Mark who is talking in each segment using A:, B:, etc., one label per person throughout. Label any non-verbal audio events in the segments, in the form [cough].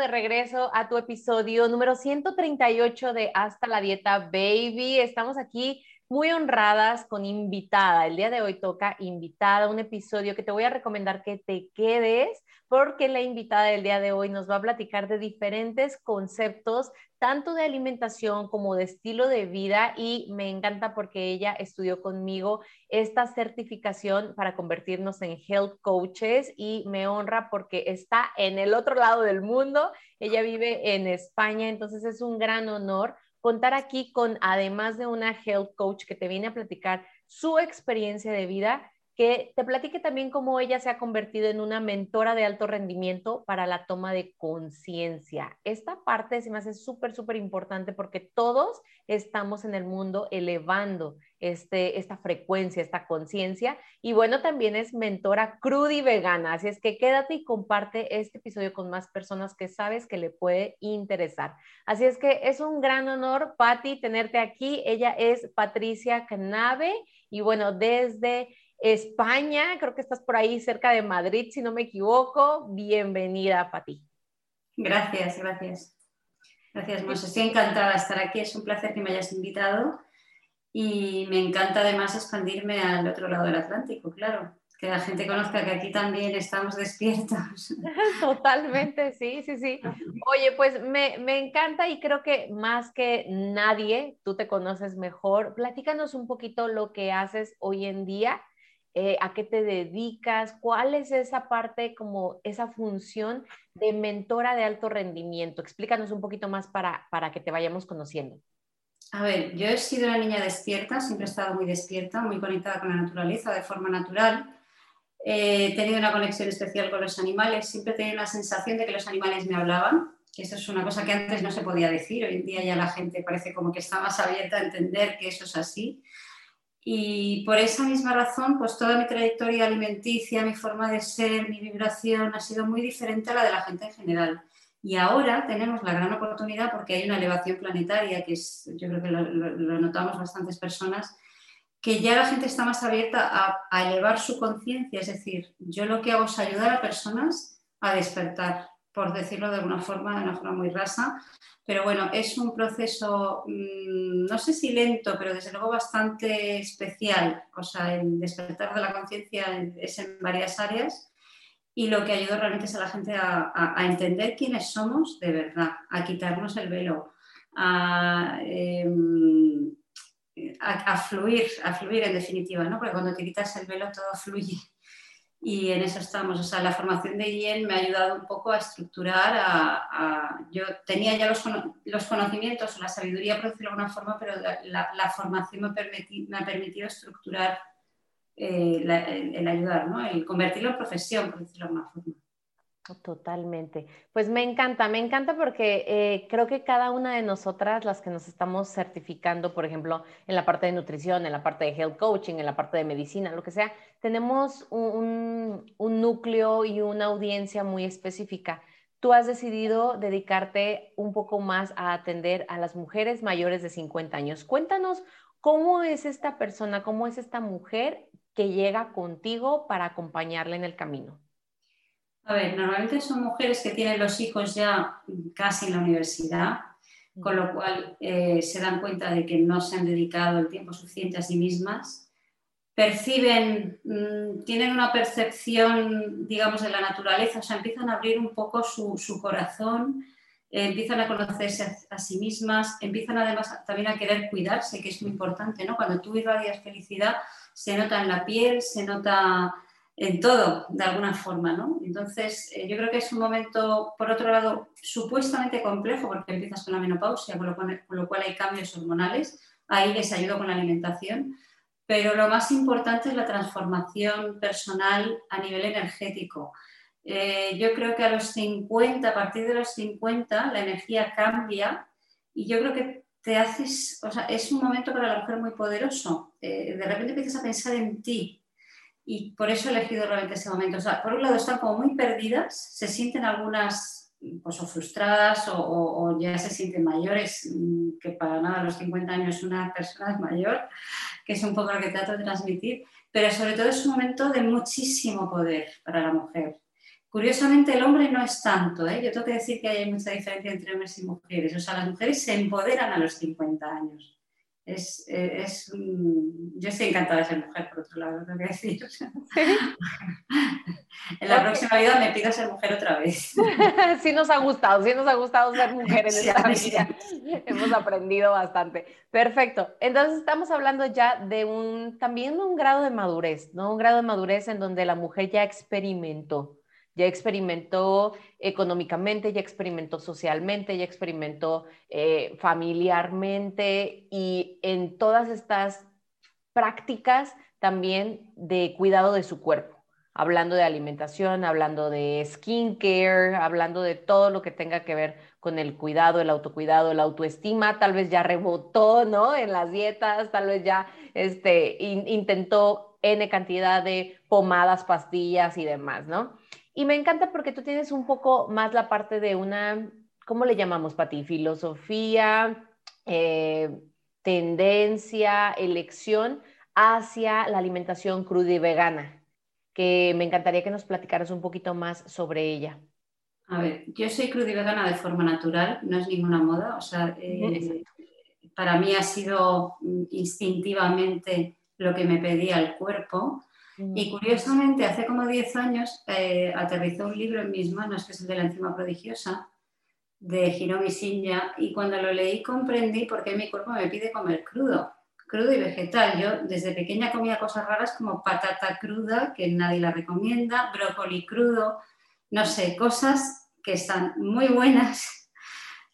A: De regreso a tu episodio número 138 de Hasta la Dieta Baby. Estamos aquí muy honradas con invitada. El día de hoy toca invitada, un episodio que te voy a recomendar que te quedes porque la invitada del día de hoy nos va a platicar de diferentes conceptos, tanto de alimentación como de estilo de vida y me encanta porque ella estudió conmigo esta certificación para convertirnos en health coaches y me honra porque está en el otro lado del mundo. Ella vive en España, entonces es un gran honor contar aquí con, además de una health coach que te viene a platicar su experiencia de vida, que te platique también cómo ella se ha convertido en una mentora de alto rendimiento para la toma de conciencia. Esta parte se me hace súper, súper importante porque todos estamos en el mundo elevando este, esta frecuencia, esta conciencia. Y bueno, también es mentora cruda y vegana. Así es que quédate y comparte este episodio con más personas que sabes que le puede interesar. Así es que es un gran honor, Patti, tenerte aquí. Ella es Patricia Canabe y bueno, desde España, creo que estás por ahí cerca de Madrid, si no me equivoco. Bienvenida, Pati.
B: Gracias, gracias. Gracias, Monse. Estoy encantada de estar aquí. Es un placer que me hayas invitado y me encanta además expandirme al otro lado del Atlántico, claro. Que la gente conozca que aquí también estamos despiertos. [laughs]
A: Totalmente, sí, sí, sí. Oye, pues me, me encanta y creo que más que nadie, tú te conoces mejor. Platícanos un poquito lo que haces hoy en día eh, a qué te dedicas, cuál es esa parte, como esa función de mentora de alto rendimiento. Explícanos un poquito más para, para que te vayamos conociendo.
B: A ver, yo he sido una niña despierta, siempre he estado muy despierta, muy conectada con la naturaleza de forma natural. he tenido una conexión especial con los animales, siempre he tenido la sensación de que los animales me hablaban, que eso es una cosa que antes no se podía decir, hoy en día ya la gente parece como que está más abierta a entender que eso es así. Y por esa misma razón, pues toda mi trayectoria alimenticia, mi forma de ser, mi vibración ha sido muy diferente a la de la gente en general. Y ahora tenemos la gran oportunidad porque hay una elevación planetaria, que es, yo creo que lo, notamos bastantes personas, que ya la gente está más abierta a, a elevar su conciencia. Es decir, yo lo que hago es ayudar a personas a despertar, por decirlo de alguna forma, de una forma muy rasa, pero bueno, es un proceso, mm, no sé si lento, pero desde luego bastante especial. O sea, el despertar de la conciencia es en varias áreas y lo que ayuda realmente es a la gente a, entender quiénes somos de verdad, a quitarnos el velo, a, em, a, fluir, a fluir en definitiva, ¿no? Porque cuando te quitas el velo todo fluye y en eso estamos. O sea, la formación de IEN me ha ayudado un poco a estructurar, a, yo tenía ya los, los, conocimientos o la sabiduría, por decirlo de alguna forma, pero la, formación me, me, ha permitido estructurar eh, el, el, ayudar, ¿no? el convertirlo en profesión, por decirlo de alguna forma.
A: Totalmente. Pues me encanta, me encanta porque eh, creo que cada una de nosotras, las que nos estamos certificando, por ejemplo, en la parte de nutrición, en la parte de health coaching, en la parte de medicina, lo que sea, tenemos un, un núcleo y una audiencia muy específica. Tú has decidido dedicarte un poco más a atender a las mujeres mayores de 50 años. Cuéntanos cómo es esta persona, cómo es esta mujer que llega contigo para acompañarla en el camino.
B: A ver, normalmente son mujeres que tienen los hijos ya casi en la universidad, con lo cual eh, se dan cuenta de que no se han dedicado el tiempo suficiente a sí mismas, perciben, mm, tienen una percepción, digamos, de la naturaleza, o sea, empiezan a abrir un poco su, corazón, eh, empiezan a conocerse a, sí mismas, empiezan además también a querer cuidarse, que es muy importante, ¿no? Cuando tú irradias felicidad, se nota en la piel, se nota en todo, de alguna forma, ¿no? Entonces, eh, yo creo que es un momento, por otro lado, supuestamente complejo, porque empiezas con la menopausia, con lo, cual, hay cambios hormonales, ahí les ayudo con la alimentación, pero lo más importante es la transformación personal a nivel energético. Eh, yo creo que a los 50, a partir de los 50, la energía cambia y yo creo que te haces, o sea, es un momento para la mujer muy poderoso. Eh, de repente empiezas a pensar en ti y por eso he elegido realmente ese momento. O sea, por un lado están como muy perdidas, se sienten algunas pues, o frustradas o, ya se sienten mayores, mm, que para nada a los 50 años una persona es mayor, que es un poco lo que trato de transmitir, pero sobre todo es un momento de muchísimo poder para la mujer. Curiosamente, el hombre no es tanto. ¿eh? Yo tengo que decir que hay mucha diferencia entre hombres y mujeres. O sea, las mujeres se empoderan a los 50 años. Es, es, yo estoy encantada de ser mujer, por otro lado, tengo que decir. [laughs] en la próxima vida me pido ser mujer otra vez. [laughs]
A: sí nos ha gustado, sí nos ha gustado ser mujeres en esta vida. Hemos aprendido bastante. Perfecto. Entonces estamos hablando ya de un, también un grado de madurez, ¿no? Un grado de madurez en donde la mujer ya experimentó ya experimentó económicamente, ya experimentó socialmente, ya experimentó eh, familiarmente y en todas estas prácticas también de cuidado de su cuerpo, hablando de alimentación, hablando de skincare, hablando de todo lo que tenga que ver con el cuidado, el autocuidado, la autoestima, tal vez ya rebotó, ¿no? En las dietas, tal vez ya este, intentó N cantidad de pomadas, pastillas y demás, ¿no? Y me encanta porque tú tienes un poco más la parte de una, ¿cómo le llamamos, Pati? Filosofía, eh, tendencia, elección hacia la alimentación cruda y vegana, que me encantaría que nos platicaras un poquito más sobre ella.
B: A ver, yo soy cruda y vegana de forma natural, no es ninguna moda, o sea, eh, para mí ha sido mm, instintivamente lo que me pedía el cuerpo. Y curiosamente, hace como 10 años eh, aterrizó un libro en mis manos, que es el de la enzima prodigiosa, de Hiromi Shinya, y cuando lo leí comprendí por qué mi cuerpo me pide comer crudo, crudo y vegetal. Yo desde pequeña comía cosas raras como patata cruda, que nadie la recomienda, brócoli crudo, no sé, cosas que están muy buenas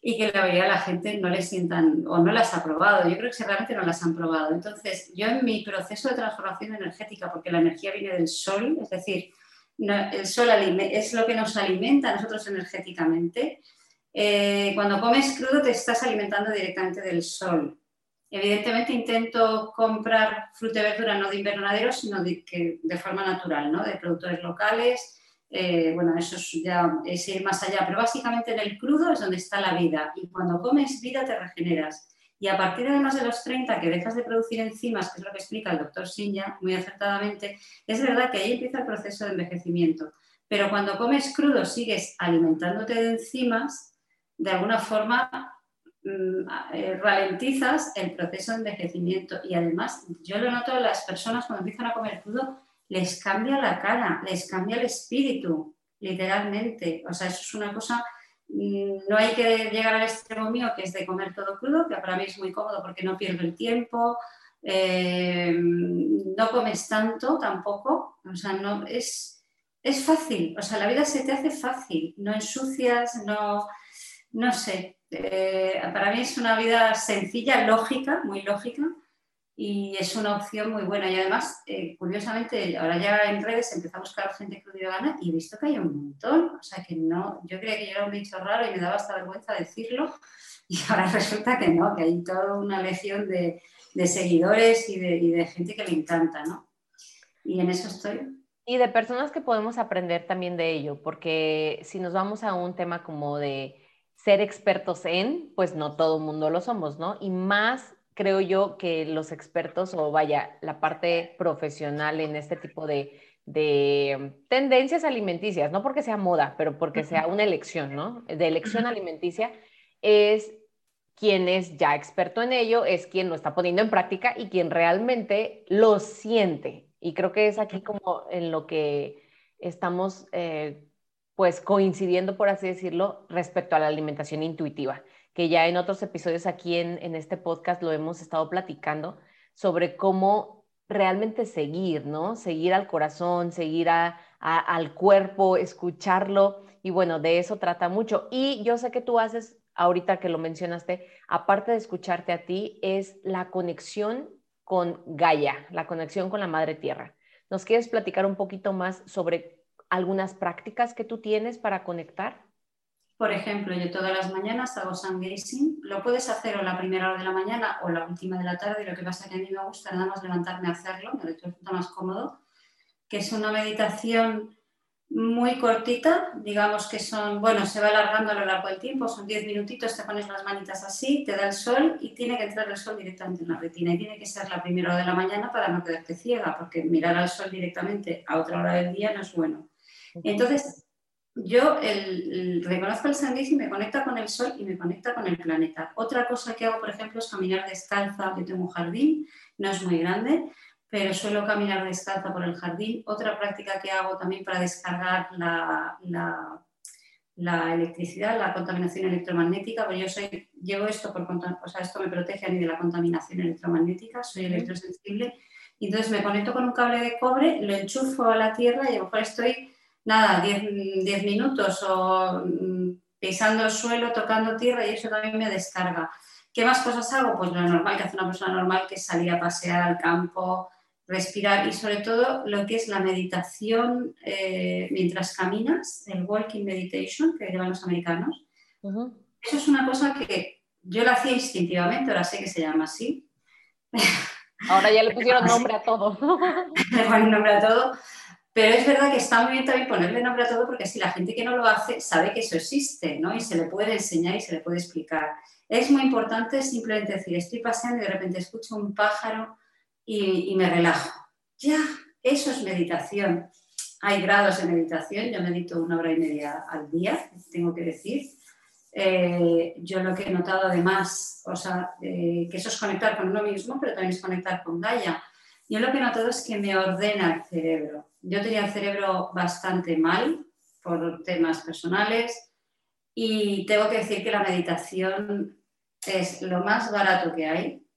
B: y que la mayoría de la gente no les sientan o no las ha probado. Yo creo que realmente no las han probado. Entonces, yo en mi proceso de transformación energética, porque la energía viene del sol, es decir, el sol es lo que nos alimenta a nosotros energéticamente. Eh, cuando comes crudo te estás alimentando directamente del sol. Evidentemente intento comprar fruta y verdura no de invernadero, sino de, que, de forma natural, ¿no? de productores locales, eh, bueno, eso ya es ir más allá, pero básicamente en el crudo es donde está la vida y cuando comes vida te regeneras. Y a partir de más de los 30 que dejas de producir enzimas, que es lo que explica el doctor Sinya muy acertadamente, es verdad que ahí empieza el proceso de envejecimiento. Pero cuando comes crudo sigues alimentándote de enzimas, de alguna forma mm, eh, ralentizas el proceso de envejecimiento. Y además, yo lo noto en las personas cuando empiezan a comer crudo, les cambia la cara, les cambia el espíritu, literalmente. O sea, eso es una cosa, mm, no hay que llegar al extremo mío, que es de comer todo crudo, que para mí es muy cómodo porque no pierdo el tiempo, eh, no comes tanto tampoco, o sea, no, es, es fácil, o sea, la vida se te hace fácil, no ensucias, no, no sé, eh, para mí es una vida sencilla, lógica, muy lógica, y es una opción muy buena. Y además, eh, curiosamente, ahora ya en redes empezamos a buscar gente que gana y he visto que hay un montón. O sea que no, yo creía que yo era un bicho raro y me daba hasta vergüenza decirlo. [laughs] Y ahora resulta que no, que hay toda una legión de, de seguidores y de, y de, gente que le encanta, ¿no? Y en eso estoy.
A: Y de personas que podemos aprender también de ello, porque si nos vamos a un tema como de ser expertos en, pues no todo el mundo lo somos, ¿no? Y más creo yo que los expertos o vaya, la parte profesional en este tipo de, tendencias alimenticias, no porque sea moda, pero porque sea una elección, ¿no? De elección alimenticia, es quien es ya experto en ello, es quien lo está poniendo en práctica y quien realmente lo siente. Y creo que es aquí como en lo que estamos eh, pues coincidiendo, por así decirlo, respecto a la alimentación intuitiva que ya en otros episodios aquí en, este podcast lo hemos estado platicando sobre cómo realmente seguir, ¿no? Seguir al corazón, seguir al cuerpo, escucharlo. Y bueno, de eso trata mucho. Y yo sé que tú haces, ahorita que lo mencionaste, aparte de escucharte a ti, es la conexión con Gaia, la conexión con la Madre Tierra. ¿Nos quieres platicar un poquito más sobre algunas prácticas que tú tienes para conectar?
B: Por ejemplo, yo todas las mañanas hago sun gazing. Lo puedes hacer o la primera hora de la mañana o la última de la tarde. Lo que pasa es que a mí me gusta nada más levantarme a hacerlo, me resulta más cómodo, que es una meditación muy cortita, digamos que son, bueno, se va alargando a lo largo del tiempo, son 10 minutitos, te pones las manitas así, te da el sol y tiene que entrar el sol directamente en la retina y tiene que ser la primera hora de la mañana para no quedarte ciega, porque mirar al sol directamente a otra hora del día no es bueno. Entonces, yo el, reconozco el sandís y me conecta con el sol y me conecta con el planeta. Otra cosa que hago, por ejemplo, es caminar descalza. Yo tengo un jardín, no es muy grande, pero suelo caminar descalza por el jardín. Otra práctica que hago también para descargar la, la, electricidad, la contaminación electromagnética, porque yo soy, llevo esto por o sea, esto me protege a mí de la contaminación electromagnética, soy electrosensible, entonces me conecto con un cable de cobre, lo enchufo a la tierra y a lo mejor estoy, nada, 10 minutos o mm, pisando el suelo, tocando tierra y eso también me descarga. ¿Qué más cosas hago? Pues lo normal que hace una persona normal, que es salir a pasear al campo, respirar y sobre todo lo que es la meditación eh, mientras caminas, el walking meditation que llevan los americanos. Eso es una cosa que yo la hacía instintivamente, ahora sé que se llama así.
A: Ahora ya le pusieron [laughs] nombre a todo.
B: le ponen nombre a todo. Pero es verdad que está muy bien también ponerle nombre a todo porque así la gente que no lo hace sabe que eso existe, ¿no? Y se le puede enseñar y se le puede explicar. Es muy importante simplemente decir, estoy paseando y de repente escucho un pájaro y, me relajo. Ya, eso es meditación. Hay grados de meditación, yo medito una hora y media al día, tengo que decir. Eh, yo lo que he notado además, o sea, eh, que eso es conectar con uno mismo, pero también es conectar con Gaia. Yo lo que he notado es que me ordena el cerebro. Yo tenía el cerebro bastante mal por temas personales y tengo que decir que la meditación es lo más barato que hay,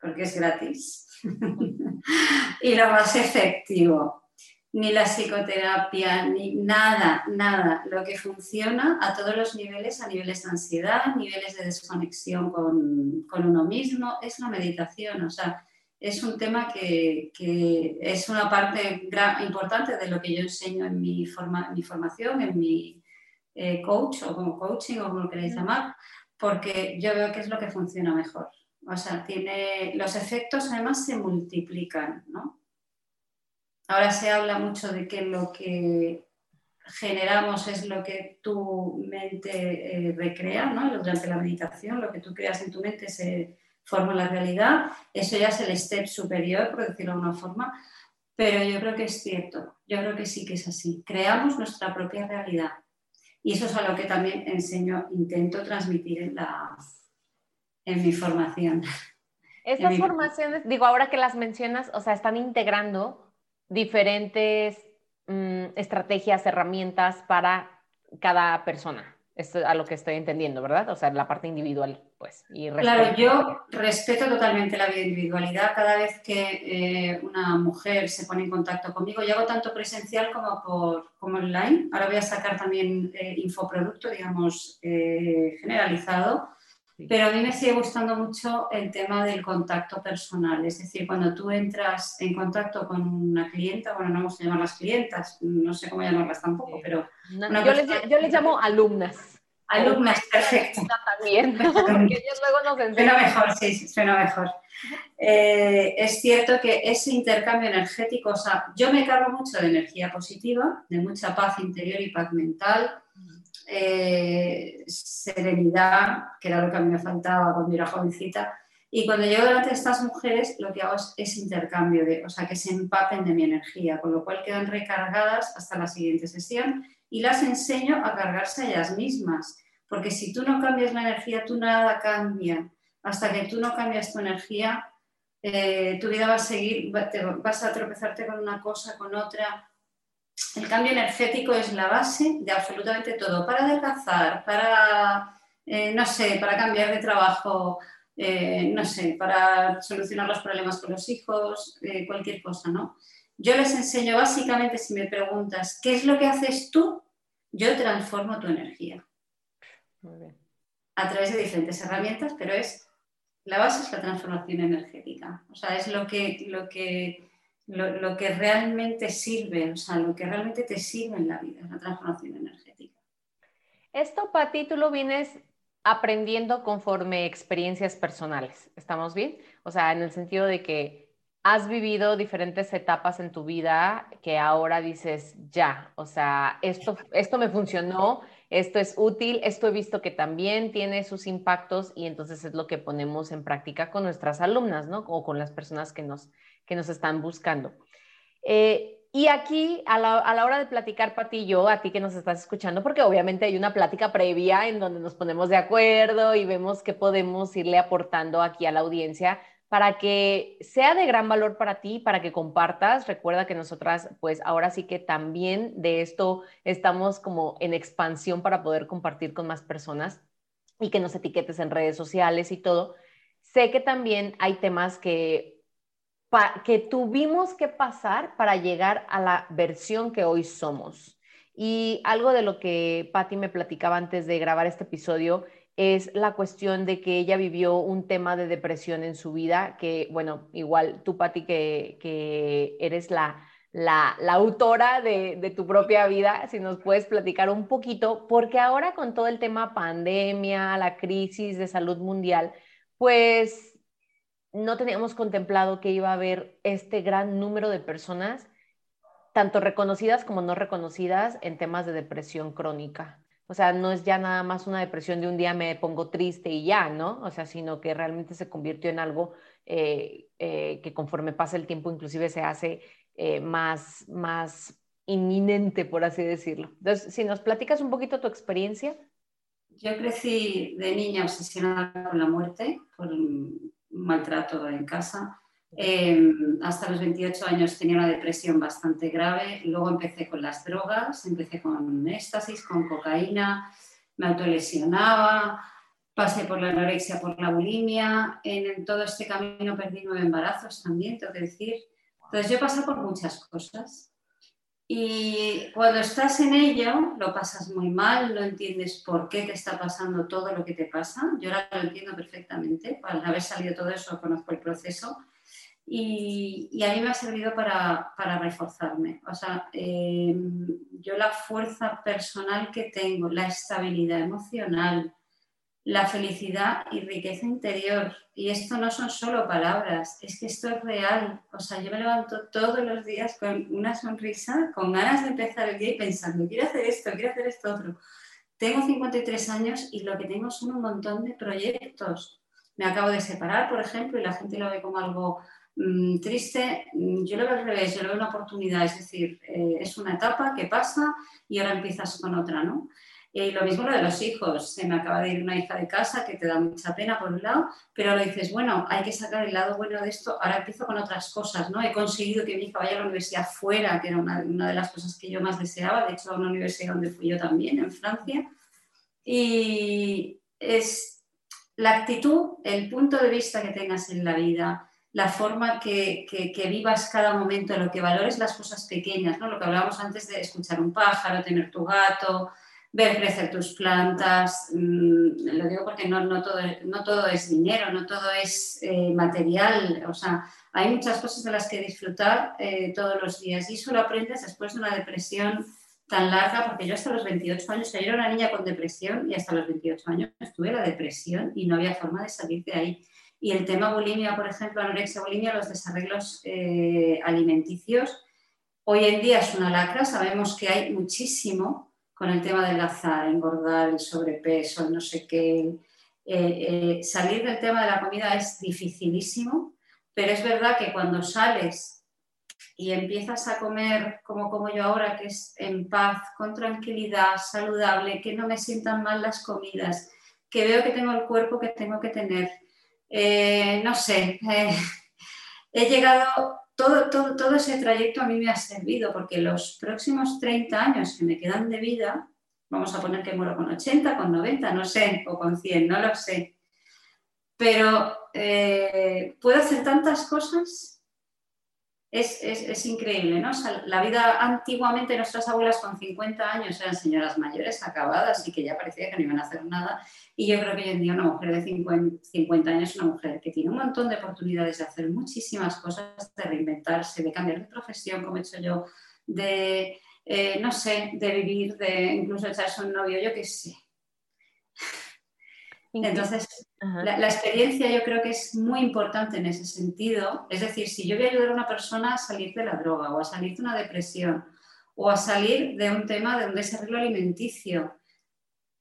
B: porque es gratis [laughs] y lo más efectivo. Ni la psicoterapia, ni nada, nada. Lo que funciona a todos los niveles, a niveles de ansiedad, niveles de desconexión con, con uno mismo, es la meditación. O sea, es un tema que, que es una parte importante de lo que yo enseño en mi, forma, mi formación, en mi eh, coach o como coaching o como lo queréis llamar, porque yo veo que es lo que funciona mejor. O sea, tiene, los efectos además se multiplican, ¿no? Ahora se habla mucho de que lo que generamos es lo que tu mente eh, recrea, ¿no? Durante la meditación, lo que tú creas en tu mente se forma la realidad. Eso ya es el step superior, por decirlo de alguna forma. Pero yo creo que es cierto, yo creo que sí que es así. Creamos nuestra propia realidad. Y eso es algo que también enseño, intento transmitir en la, en mi formación. [laughs]
A: Estas formaciones, digo, ahora que las mencionas, o sea, están integrando diferentes mm, estrategias, herramientas para cada persona. Esto es a lo que estoy entendiendo, ¿verdad? O sea, la parte individual, pues.
B: Y claro, yo respeto totalmente la individualidad. Cada vez que eh, una mujer se pone en contacto conmigo, yo hago tanto presencial como por como online. Ahora voy a sacar también eh, infoproducto, digamos, eh, generalizado pero a mí me sigue gustando mucho el tema del contacto personal, es decir, cuando tú entras en contacto con una clienta, bueno, no vamos a llamarlas clientas, no sé cómo llamarlas tampoco, pero...
A: yo, les, llamo alumnas.
B: Alumnas, [laughs] perfecto.
A: También, [laughs] porque ellos luego nos enseñan.
B: Suena mejor, sí, suena mejor. Eh, es cierto que ese intercambio energético, o sea, yo me cargo mucho de energía positiva, de mucha paz interior y paz mental, eh, serenidad, que era lo que a mí me faltaba cuando era jovencita. Y cuando llego delante de estas mujeres, lo que hago es, intercambio, de, o sea, que se empapen de mi energía, con lo cual quedan recargadas hasta la siguiente sesión y las enseño a cargarse ellas mismas. Porque si tú no cambias la energía, tú nada cambia. Hasta que tú no cambias tu energía, eh, tu vida va a seguir, vas a tropezarte con una cosa, con otra, el cambio energético es la base de absolutamente todo, para adelgazar, para, eh, no sé, para cambiar de trabajo, eh, no sé, para solucionar los problemas con los hijos, eh, cualquier cosa, ¿no? Yo les enseño básicamente, si me preguntas, ¿qué es lo que haces tú? Yo transformo tu energía. A través de diferentes herramientas, pero es, la base es la transformación energética. O sea, es lo que, lo que lo, que realmente sirve, o sea, lo que realmente te sirve en la vida, la transformación energética.
A: Esto, Pati, tú lo vienes aprendiendo conforme experiencias personales, ¿estamos bien? O sea, en el sentido de que has vivido diferentes etapas en tu vida que ahora dices, ya, o sea, esto, esto me funcionó, esto es útil, esto he visto que también tiene sus impactos y entonces es lo que ponemos en práctica con nuestras alumnas, ¿no? O con las personas que nos, que nos están buscando. Eh, y aquí, a la, hora de platicar, Pati y yo, a ti que nos estás escuchando, porque obviamente hay una plática previa en donde nos ponemos de acuerdo y vemos qué podemos irle aportando aquí a la audiencia para que sea de gran valor para ti, para que compartas. Recuerda que nosotras, pues ahora sí que también de esto estamos como en expansión para poder compartir con más personas y que nos etiquetes en redes sociales y todo. Sé que también hay temas que que tuvimos que pasar para llegar a la versión que hoy somos. Y algo de lo que Patti me platicaba antes de grabar este episodio es la cuestión de que ella vivió un tema de depresión en su vida, que bueno, igual tú, Patti, que, eres la, la, la autora de, de, tu propia vida, si nos puedes platicar un poquito, porque ahora con todo el tema pandemia, la crisis de salud mundial, pues no teníamos contemplado que iba a haber este gran número de personas, tanto reconocidas como no reconocidas, en temas de depresión crónica. O sea, no es ya nada más una depresión de un día me pongo triste y ya, ¿no? O sea, sino que realmente se convirtió en algo eh, eh, que conforme pasa el tiempo inclusive se hace eh, más, más inminente, por así decirlo. Entonces, si nos platicas un poquito tu experiencia.
B: Yo crecí de niña obsesionada con la muerte, por, maltrato en casa. Em, hasta los 28 años tenía una depresión bastante grave. Luego empecé con las drogas, empecé con éxtasis, con cocaína, me autolesionaba, pasé por la anorexia, por la bulimia. En, todo este camino perdí nueve embarazos también, tengo que decir. Entonces yo pasé por muchas cosas. Y cuando estás en ello, lo pasas muy mal, no entiendes por qué te está pasando todo lo que te pasa. Yo ahora lo entiendo perfectamente, al haber salido todo eso conozco el proceso y, a mí me ha servido para, para reforzarme. O sea, eh, yo la fuerza personal que tengo, la estabilidad emocional, la felicidad y riqueza interior. Y esto no son solo palabras, es que esto es real. O sea, yo me levanto todos los días con una sonrisa, con ganas de empezar el día y pensando, quiero hacer esto, quiero hacer esto otro. Tengo 53 años y lo que tengo son un montón de proyectos. Me acabo de separar, por ejemplo, y la gente lo ve como algo mm, triste. Yo lo veo al revés, yo lo veo una oportunidad, es decir, eh, es una etapa que pasa y ahora empiezas con otra, ¿no? Y lo mismo lo de los hijos. Se me acaba de ir una hija de casa que te da mucha pena por un lado, pero lo dices, bueno, hay que sacar el lado bueno de esto. Ahora empiezo con otras cosas, ¿no? He conseguido que mi hija vaya a la universidad fuera, que era una, una de las cosas que yo más deseaba. De hecho, a una universidad donde fui yo también, en Francia. Y es la actitud, el punto de vista que tengas en la vida, la forma que, que, que, vivas cada momento, lo que valores las cosas pequeñas, ¿no? Lo que hablábamos antes de escuchar un pájaro, tener tu gato, ver crecer tus plantas. Mm, lo digo porque no, todo, no todo es dinero, no todo es eh, material. O sea, hay muchas cosas de las que disfrutar eh, todos los días y eso lo aprendes después de una depresión tan larga, porque yo hasta los 28 años, yo era una niña con depresión y hasta los 28 años tuve la depresión y no había forma de salir de ahí. Y el tema bulimia, por ejemplo, anorexia, bulimia, los desarreglos eh, alimenticios, hoy en día es una lacra, sabemos que hay muchísimo, con el tema del azar, engordar, el sobrepeso, no sé qué. Eh, eh, salir del tema de la comida es dificilísimo, pero es verdad que cuando sales y empiezas a comer como como yo ahora, que es en paz, con tranquilidad, saludable, que no me sientan mal las comidas, que veo que tengo el cuerpo que tengo que tener, eh, no sé, [laughs] he llegado todo, todo, todo ese trayecto a mí me ha servido porque los próximos 30 años que me quedan de vida, vamos a poner que muero con 80, con 90, no sé, o con 100, no lo sé, pero eh, puedo hacer tantas cosas. Es, increíble, ¿no? la vida antiguamente, nuestras abuelas con 50 años eran señoras mayores, acabadas y que ya parecía que no iban a hacer nada. Y yo creo que hoy en día una mujer de 50, años es una mujer que tiene un montón de oportunidades de hacer muchísimas cosas, de reinventarse, de cambiar de profesión, como he hecho yo, de, eh, no sé, de vivir, de incluso echarse un novio, yo qué sé. Entonces, la, experiencia yo creo que es muy importante en ese sentido. Es decir, si yo voy a ayudar a una persona a salir de la droga o a salir de una depresión o a salir de un tema de un desarrollo alimenticio,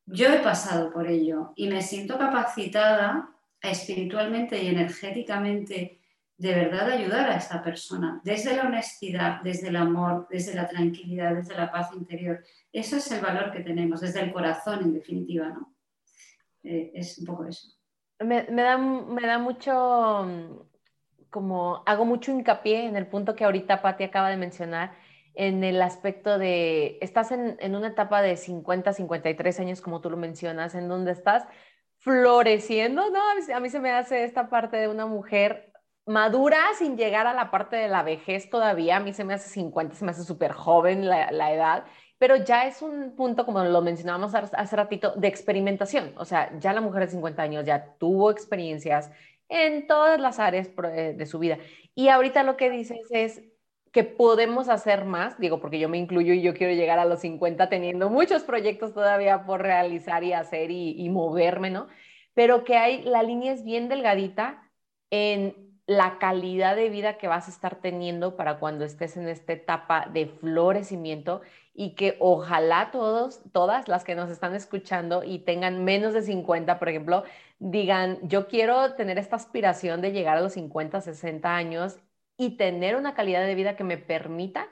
B: yo he pasado por ello y me siento capacitada espiritualmente y energéticamente de verdad ayudar a esta persona, desde la honestidad, desde el amor, desde la tranquilidad, desde la paz interior. Eso es el valor que tenemos, desde el corazón, en definitiva, ¿no? Eh, es un poco eso.
A: Me, da, me da mucho, mm, como hago mucho hincapié en el punto que ahorita Patti acaba de mencionar, en el aspecto de, estás en, en, una etapa de 50, 53 años, como tú lo mencionas, en donde estás floreciendo, ¿no? A mí, se me hace esta parte de una mujer madura sin llegar a la parte de la vejez todavía, a mí se me hace 50, se me hace súper joven la, la edad, pero ya es un punto, como lo mencionábamos hace ratito, de experimentación. O sea, ya la mujer de 50 años ya tuvo experiencias en todas las áreas eh, de su vida. Y ahorita lo que dices es que podemos hacer más, digo, porque yo me incluyo y yo quiero llegar a los 50 teniendo muchos proyectos todavía por realizar y hacer y, y moverme, ¿no? Pero que hay, la línea es bien delgadita en la calidad de vida que vas a estar teniendo para cuando estés en esta etapa de florecimiento y que ojalá todos, todas las que nos están escuchando y tengan menos de 50, por ejemplo, digan, yo quiero tener esta aspiración de llegar a los 50, 60 años y tener una calidad de vida que me permita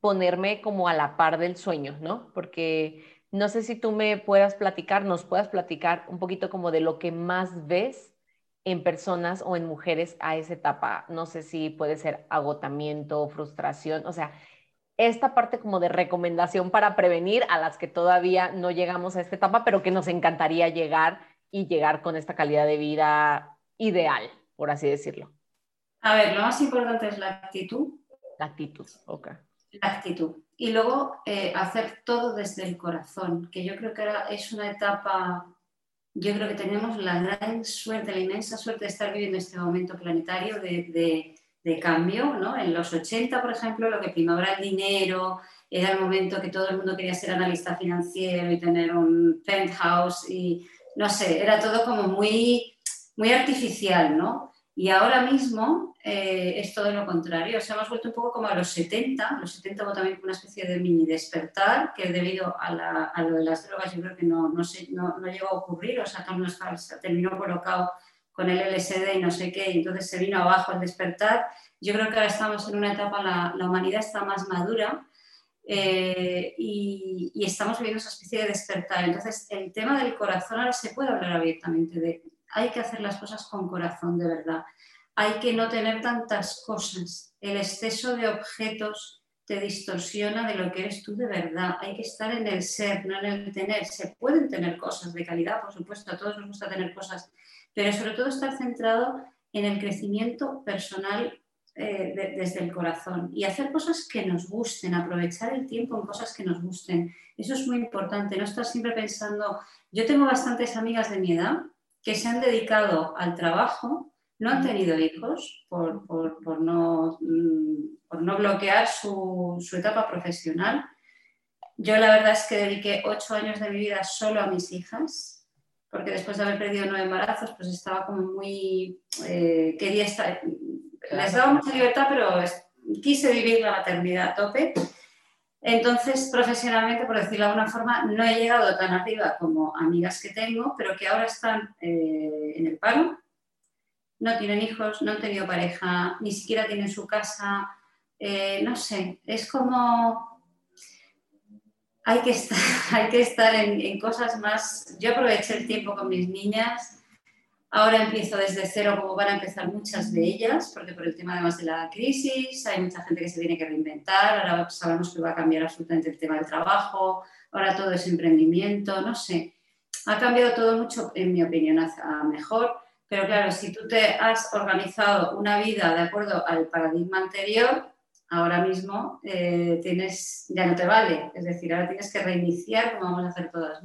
A: ponerme como a la par del sueño, ¿no? Porque no sé si tú me puedas platicar, nos puedas platicar un poquito como de lo que más ves en personas o en mujeres a esa etapa. No sé si puede ser agotamiento, frustración, o sea, esta parte como de recomendación para prevenir a las que todavía no llegamos a esta etapa, pero que nos encantaría llegar y llegar con esta calidad de vida ideal, por así decirlo.
B: A ver, lo más importante es la actitud.
A: La actitud, ok.
B: La actitud. Y luego eh, hacer todo desde el corazón, que yo creo que ahora es una etapa yo creo que tenemos la gran suerte, la inmensa suerte de estar viviendo este momento planetario de, cambio. ¿no? En los 80, por ejemplo, lo que primaba el dinero, era el momento que todo el mundo quería ser analista financiero y tener un penthouse y no sé, era todo como muy, muy artificial, ¿no? Y ahora mismo eh, es todo lo contrario. O sea, hemos vuelto un poco como a los 70. Los 70 hubo también una especie de mini despertar que debido a, lo de las drogas yo creo que no, no, no, no llegó a ocurrir. O sea, se terminó colocado con el LSD y no sé qué, y entonces se vino abajo el despertar. Yo creo que ahora estamos en una etapa, la, la humanidad está más madura eh, y, y, estamos viviendo esa especie de despertar. Entonces, el tema del corazón ahora se puede hablar abiertamente de hay que hacer las cosas con corazón de verdad. Hay que no tener tantas cosas. El exceso de objetos te distorsiona de lo que eres tú de verdad. Hay que estar en el ser, no en el tener. Se pueden tener cosas de calidad, por supuesto, a todos nos gusta tener cosas, pero sobre todo estar centrado en el crecimiento personal eh, desde el corazón y hacer cosas que nos gusten, aprovechar el tiempo en cosas que nos gusten. Eso es muy importante, no estar siempre pensando, yo tengo bastantes amigas de mi edad que se han dedicado al trabajo, no han tenido hijos por, no, mm, por no, bloquear su, etapa profesional. Yo la verdad es que dediqué ocho años de mi vida solo a mis hijas, porque después de haber perdido nueve embarazos, pues estaba como muy... Eh, quería estar... Les daba mucha libertad, pero quise vivir la maternidad a tope. Entonces, profesionalmente, por decirlo de alguna forma, no he llegado tan arriba como amigas que tengo, pero que ahora están eh, en el paro, no tienen hijos, no han tenido pareja, ni siquiera tienen su casa, eh, no sé, es como hay que estar, [laughs] hay que estar en, en, cosas más. Yo aproveché el tiempo con mis niñas, Ahora empiezo desde cero, como van a empezar muchas de ellas, porque por el tema además de la crisis hay mucha gente que se tiene que reinventar, ahora sabemos que va a cambiar absolutamente el tema del trabajo, ahora todo es emprendimiento, no sé. Ha cambiado todo mucho, en mi opinión, a mejor, Pero claro, si tú te has organizado una vida de acuerdo al paradigma anterior, ahora mismo eh, tienes, ya no te vale. Es decir, ahora tienes que reiniciar como vamos a hacer todas.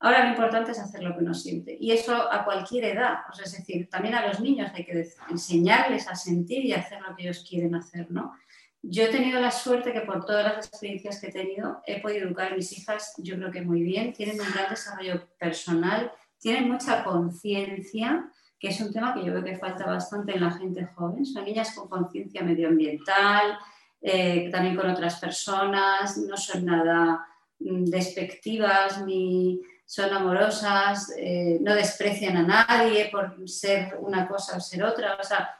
B: Ahora lo importante es hacer lo que uno siente. Y eso a cualquier edad. O sea, es decir, también a los niños hay que enseñarles a sentir y hacer lo que ellos quieren hacer. ¿no? Yo he tenido la suerte que por todas las experiencias que he tenido he podido educar a mis hijas, yo creo que muy bien, tienen un gran desarrollo personal, tienen mucha conciencia, que es un tema que yo veo que falta bastante en la gente joven. Son niñas con conciencia medioambiental, eh, también con otras personas, no son nada mm, despectivas ni son amorosas, eh, no desprecian a nadie por ser una cosa o ser otra. O sea,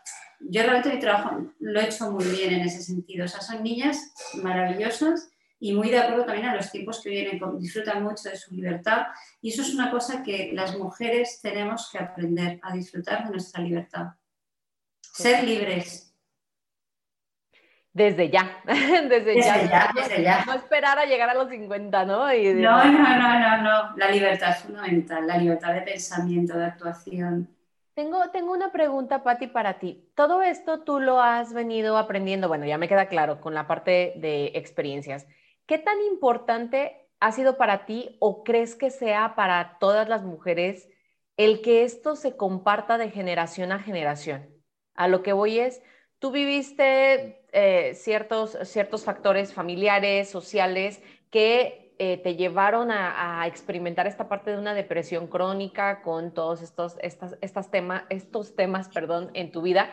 B: yo realmente mi trabajo lo he hecho muy bien en ese sentido. O son niñas maravillosas y muy de acuerdo también a los tiempos que vienen, disfrutan mucho de su libertad y eso es una cosa que las mujeres tenemos que aprender a disfrutar de nuestra libertad. Ser libres. [laughs]
A: Desde ya,
B: desde, ya, desde ya.
A: No esperar a llegar a los 50, ¿no?
B: no, no, no, no, no. La libertad es fundamental, la libertad de pensamiento, de actuación.
A: Tengo, tengo una pregunta, Patti, para ti. Todo esto tú lo has venido aprendiendo, bueno, ya me queda claro con la parte de experiencias. ¿Qué tan importante ha sido para ti o crees que sea para todas las mujeres el que esto se comparta de generación a generación? A lo que voy es, tú viviste eh, ciertos, ciertos factores familiares, sociales, que eh, te llevaron a, experimentar esta parte de una depresión crónica con todos estos, estos temas perdón, en tu vida,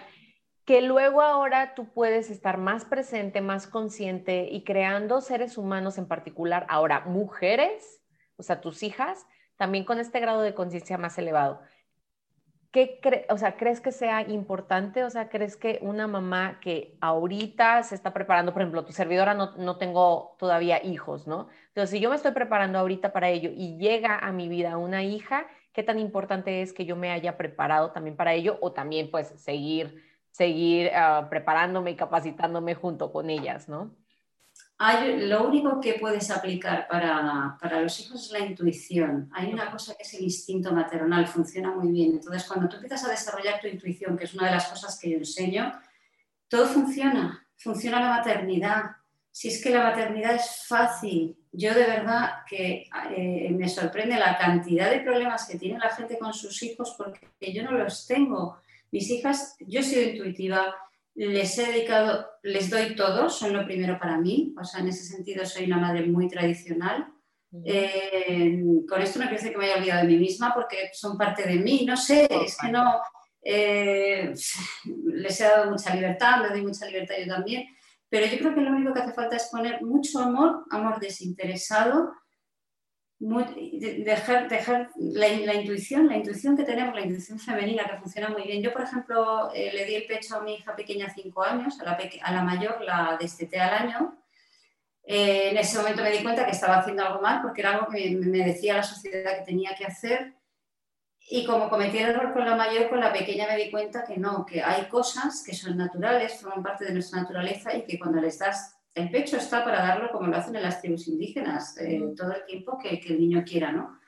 A: que luego ahora tú puedes estar más presente, más consciente y creando seres humanos en particular, ahora mujeres, o sea, tus hijas, también con este grado de conciencia más elevado. ¿qué o sea, crees que sea importante? O sea, ¿crees que una mamá que ahorita se está preparando, por ejemplo, tu servidora no, no tengo todavía hijos, ¿no? Entonces, si yo me estoy preparando ahorita para ello y llega a mi vida una hija, ¿qué tan importante es que yo me haya preparado también para ello o también pues seguir, seguir uh, preparándome y capacitándome junto con ellas, ¿no?
B: lo único que puedes aplicar para, los hijos es la intuición. Hay una cosa que es el instinto maternal, funciona muy bien. Entonces, cuando tú empiezas a desarrollar tu intuición, que es una de las cosas que yo enseño, todo funciona. Funciona la maternidad. Si es que la maternidad es fácil, yo de verdad que eh, me sorprende la cantidad de problemas que tiene la gente con sus hijos porque yo no los tengo. Mis hijas, yo he sido intuitiva, les he dedicado, les doy todo, son lo primero para mí, o sea, en ese sentido soy una madre muy tradicional. Eh, con esto no decir que me haya olvidado de mí misma porque son parte de mí, no sé, es que no, eh, [laughs] les he dado mucha libertad, les doy mucha libertad yo también, pero yo creo que lo único que hace falta es poner mucho amor, amor desinteresado, dejar, dejar la, intuición, la intuición que tenemos, la intuición femenina que funciona muy bien. Yo, por ejemplo, eh, le di el pecho a mi hija pequeña cinco años, a la, a la mayor la desteté al año. Eh, en ese momento me di cuenta que estaba haciendo algo mal porque era algo que me decía la sociedad que tenía que hacer. Y como cometí el error con la mayor, con la pequeña me di cuenta que no, que hay cosas que son naturales, forman parte de nuestra naturaleza y que cuando le estás el pecho está para darlo como lo hacen en las tribus indígenas, eh, todo el tiempo que, el niño quiera, ¿no?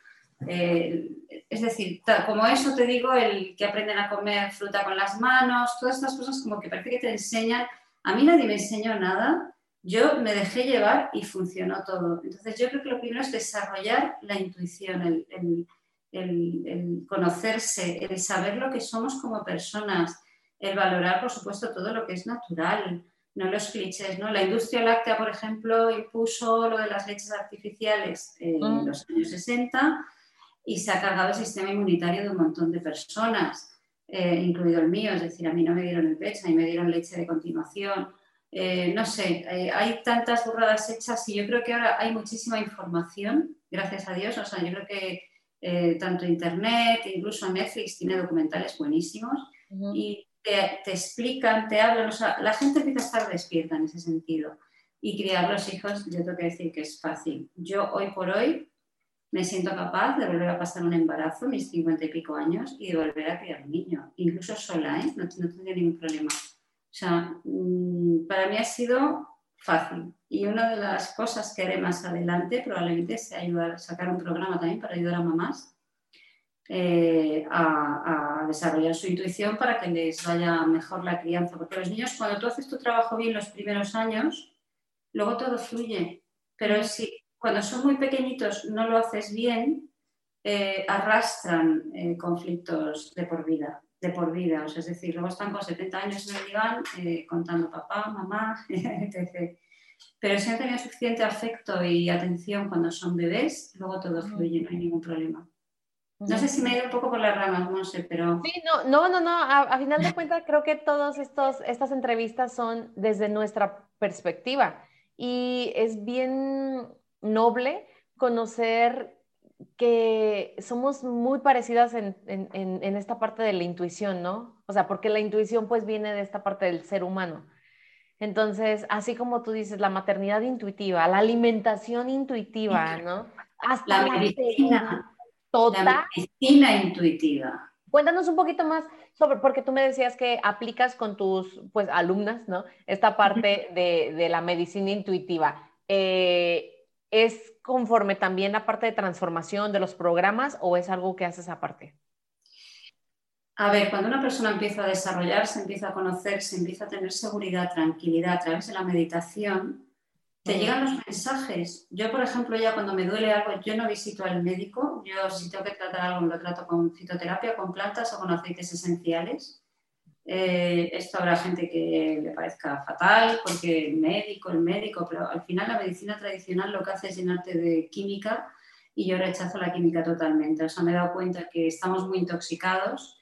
B: Eh, es decir, como eso te digo, el que aprenden a comer fruta con las manos, todas estas cosas como que parece que te enseñan. A mí nadie me enseñó nada, yo me dejé llevar y funcionó todo. Entonces yo creo que lo primero es desarrollar la intuición, el, el conocerse, el saber lo que somos como personas, el valorar, por supuesto, todo lo que es natural, no los clichés, ¿no? La industria láctea, por ejemplo, impuso lo de las leches artificiales en mm. los años 60 y se ha cargado el sistema inmunitario de un montón de personas, eh, incluido el mío, es decir, a mí no me dieron el pecho, a mí me dieron leche de continuación. Eh, no sé, eh, hay tantas burradas hechas y yo creo que ahora hay muchísima información, gracias a Dios, o sea, yo creo que tanto Internet, incluso Netflix tiene documentales buenísimos y te, explican, te hablan, o sea, la gente empieza a estar despierta en ese sentido. Y criar los hijos, yo tengo que decir que es fácil. Yo hoy por hoy me siento capaz de volver a pasar un embarazo, mis cincuenta y pico años, y de volver a criar un niño, incluso sola, ¿eh? no, no tendría ningún problema. O sea, mm, para mí ha sido fácil. Y una de las cosas que haré más adelante probablemente sea ayudar, sacar un programa también para ayudar a mamás eh, a, desarrollar su intuición para que les vaya mejor la crianza. Porque los niños, cuando tú haces tu trabajo bien los primeros años, luego todo fluye. Pero si cuando son muy pequeñitos no lo haces bien, eh, arrastran eh, conflictos de por vida, de por vida. es decir, luego están con 70 años en el diván contando papá, mamá, [laughs] etc. Pero si han tenido suficiente afecto y atención cuando son bebés, luego todo fluye, no hay ningún problema. No sé si me he ido un poco por las ramas, Monse, pero...
A: Sí, no, no, no, no. A, final de cuentas creo que todas estas entrevistas son desde nuestra perspectiva y es bien noble conocer que somos muy parecidas en, en, esta parte de la intuición, ¿no? O sea, porque la intuición pues viene de esta parte del ser humano. Entonces, así como tú dices, la maternidad intuitiva, la alimentación intuitiva, ¿no?
B: Hasta la medicina la medicina intuitiva.
A: Cuéntanos un poquito más sobre, porque tú me decías que aplicas con tus pues, alumnas, ¿no? Esta parte de, la medicina intuitiva. Eh, ¿Es conforme también la parte de transformación de los programas o es algo que haces aparte?
B: A ver, cuando una persona empieza a desarrollarse, empieza a conocerse, empieza a tener seguridad, tranquilidad a través de la meditación, te llegan los mensajes. Yo, por ejemplo, ya cuando me duele algo, yo no visito al médico. Yo si tengo que tratar algo, lo trato con fitoterapia, con plantas o con aceites esenciales. Eh, esto habrá gente que le parezca fatal porque el médico, el médico, pero al final la medicina tradicional lo que hace es llenarte de química y yo rechazo la química totalmente. O sea, me he dado cuenta que estamos muy intoxicados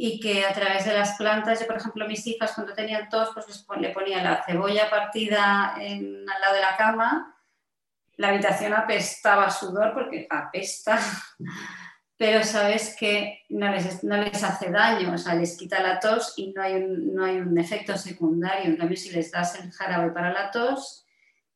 B: y que a través de las plantas, yo por ejemplo mis hijas cuando tenían tos, pues le ponía la cebolla partida en, al lado de la cama, la habitación apestaba a sudor porque apesta, [laughs] pero sabes que no les, no les hace daño, o sea, les quita la tos y no hay, un, no hay un efecto secundario. En cambio, si les das el jarabe para la tos,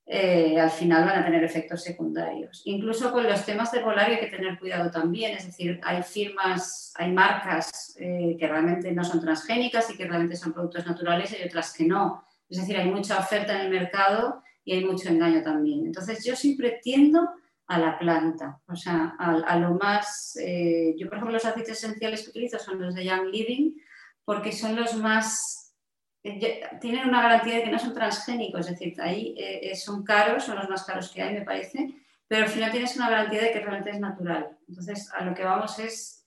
B: eh, al final van a tener efectos secundarios. Incluso con los temas de volar hay que tener cuidado también, es decir, hay firmas, hay marcas eh, que realmente no son transgénicas y que realmente son productos naturales y otras que no. Es decir, hay mucha oferta en el mercado y hay mucho engaño también. Entonces, yo siempre tiendo a la planta, o sea, a, lo más... Eh, yo, por ejemplo, los aceites esenciales que utilizo son los de Young Living porque son los más tienen una garantía de que no son transgénicos, es decir, ahí eh, eh, son caros, son los más caros que hay, me parece, pero al final tienes una garantía de que realmente es natural. Entonces, a lo que vamos es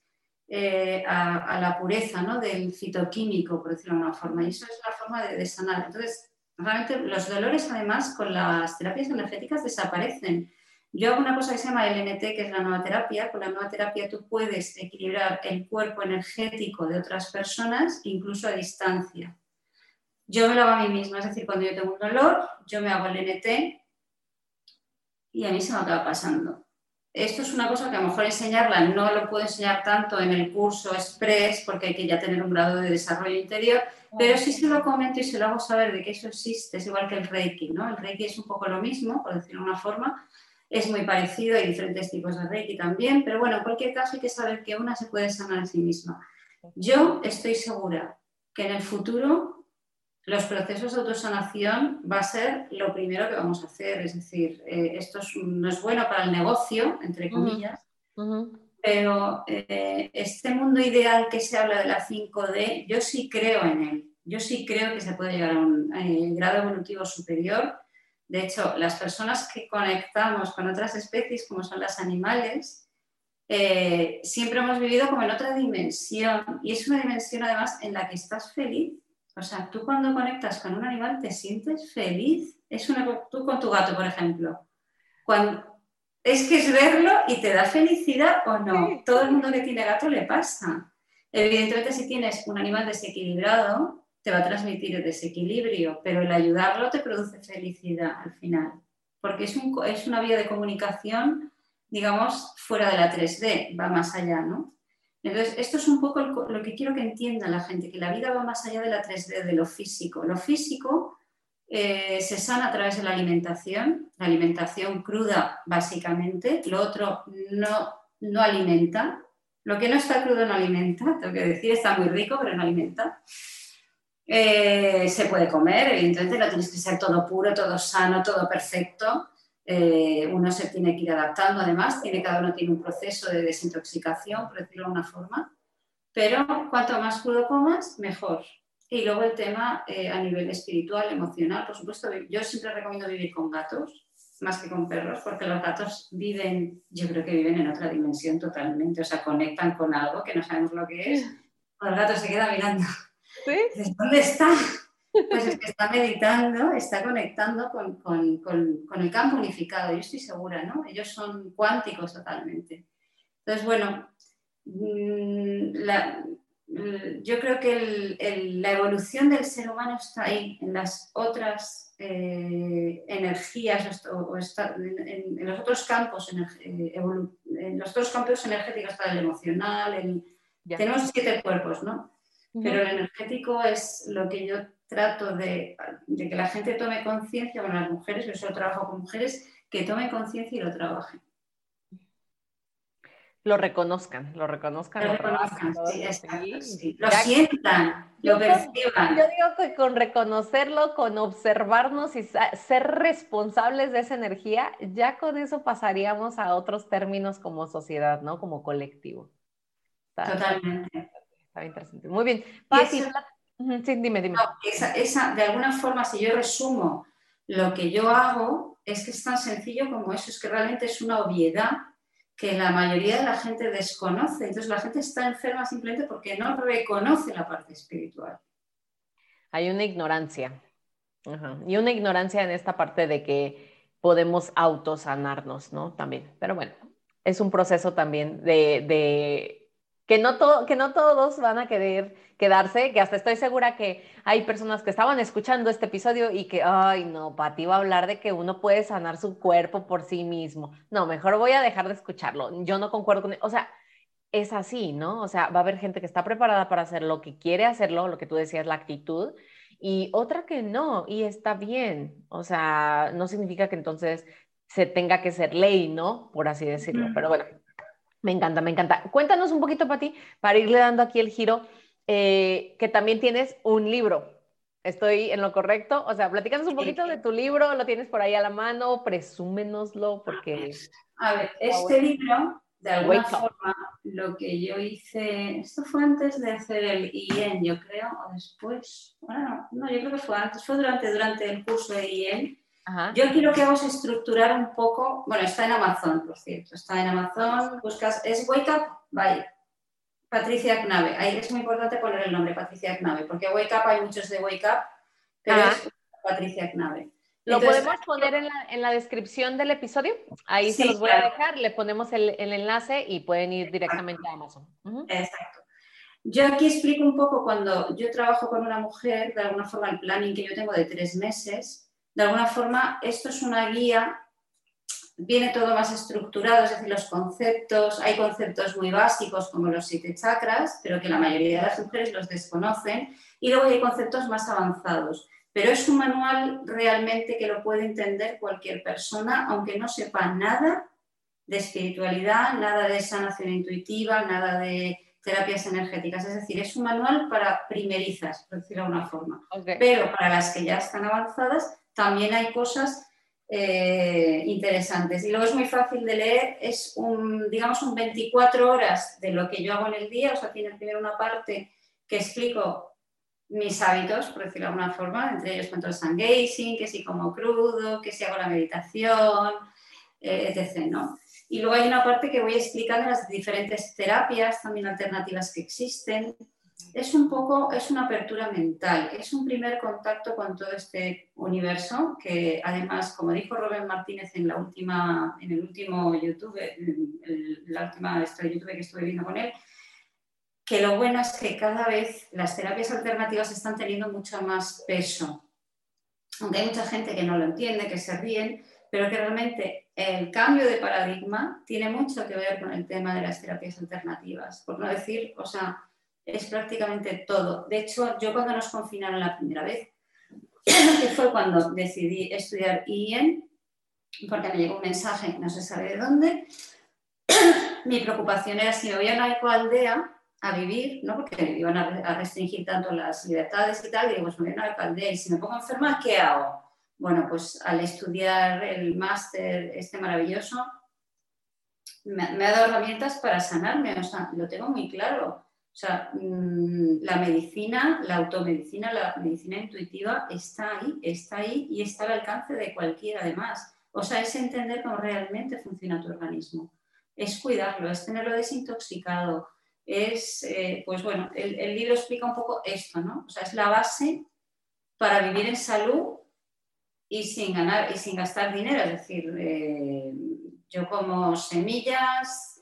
B: eh, a, la pureza ¿no? del fitoquímico, por decirlo de alguna forma, y eso es la forma de, sanar. Entonces, realmente los dolores, además, con las terapias energéticas desaparecen. Yo hago una cosa que se llama LNT, que es la nueva terapia. Con la nueva terapia tú puedes equilibrar el cuerpo energético de otras personas, incluso a distancia yo me lo hago a mí misma, es decir, cuando yo tengo un dolor, yo me hago el NT y a mí se me acaba pasando. Esto es una cosa que a lo mejor enseñarla no lo puedo enseñar tanto en el curso express porque hay que ya tener un grado de desarrollo interior, pero sí se lo comento y se lo hago saber de que eso existe, es igual que el Reiki, ¿no? El Reiki es un poco lo mismo, por decirlo de una forma, es muy parecido, hay diferentes tipos de Reiki también, pero bueno, en cualquier caso hay que saber que una se puede sanar a sí misma. Yo estoy segura que en el futuro los procesos de autosanación va a ser lo primero que vamos a hacer. Es decir, eh, esto no es bueno para el negocio, entre comillas, pero eh, este mundo ideal que se habla de la 5D, yo sí creo en él. Yo sí creo que se puede llegar a un eh, grado evolutivo superior. De hecho, las personas que conectamos con otras especies, como son las animales, siempre hemos vivido como en otra dimensión. Y es una dimensión además en la que estás feliz o sea, tú cuando conectas con un animal te sientes feliz. Es una, tú con tu gato, por ejemplo. Cuando, es que es verlo y te da felicidad o no. Todo el mundo que tiene gato le pasa. Evidentemente, si tienes un animal desequilibrado, te va a transmitir el desequilibrio, pero el ayudarlo te produce felicidad al final. Porque es, un, es una vía de comunicación, digamos, fuera de la 3D, va más allá, ¿no? Entonces, esto es un poco lo que quiero que entienda la gente, que la vida va más allá de la 3D, de lo físico. Lo físico eh, se sana a través de la alimentación, la alimentación cruda básicamente, lo otro no, no alimenta, lo que no está crudo no alimenta, tengo que decir, está muy rico, pero no alimenta. Eh, se puede comer, evidentemente no tienes que ser todo puro, todo sano, todo perfecto, Eh, uno se tiene que ir adaptando, además, tiene, cada uno tiene un proceso de desintoxicación, por decirlo de una forma, pero cuanto más crudo comas, mejor. Y luego el tema eh, a nivel espiritual, emocional, por supuesto, yo siempre recomiendo vivir con gatos más que con perros, porque los gatos viven, yo creo que viven en otra dimensión totalmente, o sea, conectan con algo que no sabemos lo que es. El gato se queda mirando. ¿Sí? ¿Dónde está? Pues es que está meditando, está conectando con, con, con, el campo unificado, yo estoy segura, ¿no? Ellos son cuánticos totalmente. Entonces, bueno, mm, la, yo creo que la evolución del ser humano está ahí, en las otras eh, energías, o, en, los otros campos, eh, en los otros campos energéticos, está el emocional, tenemos siete cuerpos, ¿no? Pero el energético es lo que yo trato de, de que la gente tome conciencia, bueno, las mujeres, yo solo trabajo con mujeres, que tomen conciencia y lo trabajen
A: lo reconozcan, lo reconozcan. Lo,
B: reconozcan, sí, Lo sientan, lo perciban.
A: Yo digo que con reconocerlo, con observarnos y ser responsables de esa energía, ya con eso pasaríamos a otros términos como sociedad, ¿no? Como colectivo.
B: Totalmente.
A: Está interesante. Muy bien. Sí, dime, dime.
B: esa, de alguna forma, si yo resumo lo que yo hago, es que es tan sencillo como eso, es que realmente es una obviedad que la mayoría de la gente desconoce. Entonces la gente está enferma simplemente porque no reconoce la parte espiritual.
A: Hay una ignorancia. Y una ignorancia en esta parte de que podemos autosanarnos, ¿no? También. Pero bueno, es un proceso también de que no, todo, que no todos van a querer quedarse, que hasta estoy segura que hay personas que estaban escuchando este episodio y que, ay, no, Pati va a hablar de que uno puede sanar su cuerpo por sí mismo. No, mejor voy a dejar de escucharlo. Yo no concuerdo con, o sea, es así, ¿no? O sea, va a haber gente que está preparada para hacer lo que quiere hacerlo, lo que tú decías, la actitud, y otra que no, y está bien. O sea, no significa que entonces se tenga que ser ley, ¿no? Por así decirlo. Pero bueno, me encanta, me encanta. Cuéntanos un poquito, Pati, para irle dando aquí el giro, eh, que también tienes un libro. ¿Estoy en lo correcto? O sea, platícanos un poquito de tu libro, lo tienes por ahí a la mano, presúmenoslo, porque...
B: A ver, este libro, de alguna forma, lo que yo hice, esto fue antes de hacer el IEN, yo creo, o después, bueno, no, yo creo que fue antes, fue durante, durante el curso de IEN, yo aquí lo que hago es estructurar un poco, bueno, está en Amazon, por cierto, está en Amazon, buscas, es Wake Up by Patricia Knave. Ahí es muy importante poner el nombre, Patricia Knave, porque Wake Up hay muchos de Wake Up, pero es Patricia Knave.
A: ¿Lo podemos poner en la, descripción del episodio? Ahí se los voy a dejar, le ponemos el, enlace y pueden ir directamente a Amazon.
B: Exacto. Yo aquí explico un poco cuando yo trabajo con una mujer, de alguna forma el planning que yo tengo de tres meses, de alguna forma esto es una guía, viene todo más estructurado, es decir, los conceptos, hay conceptos muy básicos como los siete chakras, pero que la mayoría de las mujeres los desconocen, y luego hay conceptos más avanzados. Pero es un manual realmente que lo puede entender cualquier persona, aunque no sepa nada de espiritualidad, nada de sanación intuitiva, nada de terapias energéticas. Es decir, es un manual para primerizas, por decirlo de alguna forma. Pero para las que ya están avanzadas, también hay cosas eh, interesantes. Y luego es muy fácil de leer, es un, digamos, un 24 horas de lo que yo hago en el día, o sea, tiene primero una parte que explico mis hábitos, por decirlo de alguna forma, entre ellos cuento el sun gazing, que si como crudo, que si hago la meditación, eh, etc. ¿no? Y luego hay una parte que voy explicando las diferentes terapias también alternativas que existen, es un poco, es una apertura mental, es un primer contacto con todo este universo que además, como dijo Robert Martínez en la última, en el último YouTube, la última de YouTube que estuve viendo con él, que lo bueno es que cada vez las terapias alternativas están teniendo mucho más peso. Aunque hay mucha gente que no lo entiende, que se ríen, pero que realmente el cambio de paradigma tiene mucho que ver con el tema de las terapias alternativas. Por no decir, o sea, es prácticamente todo. De hecho, yo cuando nos confinaron la primera vez, [clears throat] que fue cuando decidí estudiar IEN, porque me llegó un mensaje, no se sabe de dónde, [clears throat] mi preocupación era si me voy a una ecoaldea a vivir, ¿no? porque me iban a, restringir tanto las libertades y tal, y digo, pues me voy a una ecoaldea y si me pongo enferma, ¿qué hago? bueno, pues al estudiar el máster este maravilloso, me, ha dado herramientas para sanarme, o sea, lo tengo muy claro. O sea, mm, la medicina, la automedicina, la medicina intuitiva está ahí, está ahí y está al alcance de cualquiera además. O sea, es entender cómo realmente funciona tu organismo, es cuidarlo, es tenerlo desintoxicado, es, eh, pues bueno, el, el, libro explica un poco esto, ¿no? O sea, es la base para vivir en salud y sin ganar y sin gastar dinero, es decir, eh, yo como semillas,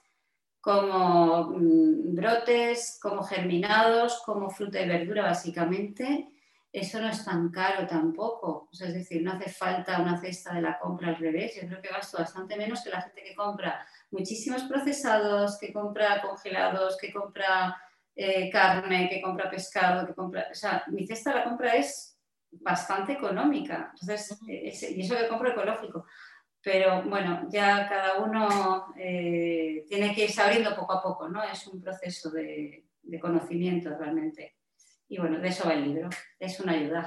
B: como mm, brotes, como germinados, como fruta y verdura básicamente, eso no es tan caro tampoco. es decir, no hace falta una cesta de la compra al revés. Yo creo que gasto bastante menos que la gente que compra muchísimos procesados, que compra congelados, que compra eh, carne, que compra pescado, que compra... O sea, mi cesta de la compra es bastante económica. Entonces, y eso que compro ecológico. Pero bueno, ya cada uno eh, tiene que irse abriendo poco a poco, ¿no? Es un proceso de, conocimiento realmente. Y bueno, de eso va el libro, es una ayuda.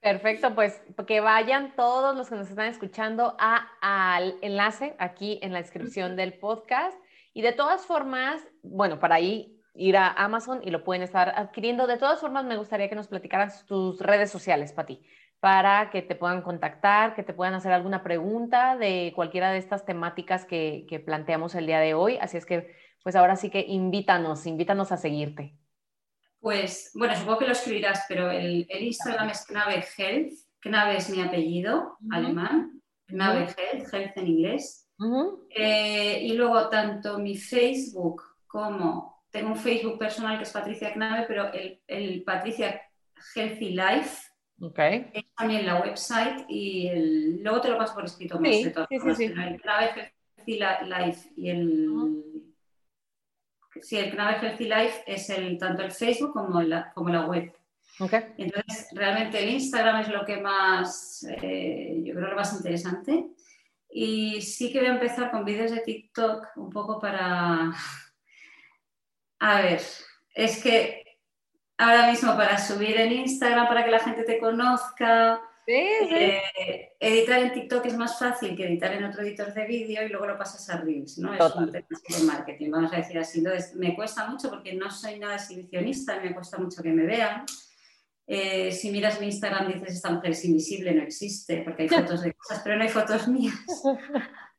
A: Perfecto, pues que vayan todos los que nos están escuchando al enlace aquí en la descripción del podcast. Y de todas formas, bueno, para ahí ir a Amazon y lo pueden estar adquiriendo. De todas formas, me gustaría que nos platicaras tus redes sociales, Pati, para que te puedan contactar, que te puedan hacer alguna pregunta de cualquiera de estas temáticas que, planteamos el día de hoy. Así es que, pues ahora sí que invítanos, invítanos a seguirte.
B: Pues, bueno, supongo que lo escribirás, pero el, Instagram es Knave Health. Knave es mi apellido alemán. Knave Health, Health en inglés. Eh, y luego tanto mi Facebook como tengo un Facebook personal que es Patricia Knave, pero el, Patricia Healthy Life es también la website y el, luego te lo paso por escrito más sí, de sí, sí, El Knave Healthy Life y el... Sí, el Knave Healthy Life es el, tanto el Facebook como la, como la web. Okay. Entonces, realmente el Instagram es lo que más, eh, yo creo lo más interesante. Y sí que voy a empezar con vídeos de TikTok un poco para, [laughs] a ver, es que ahora mismo para subir en Instagram, para que la gente te conozca, eh, editar en TikTok es más fácil que editar en otro editor de vídeo y luego lo pasas a Reels, ¿no? Es un tema de marketing, vamos a decir así. Entonces, me cuesta mucho porque no soy nada exhibicionista, me cuesta mucho que me vean. Eh, si miras mi Instagram dices, esta mujer es invisible, no existe, porque hay [laughs] fotos de cosas, pero no hay fotos mías. [laughs]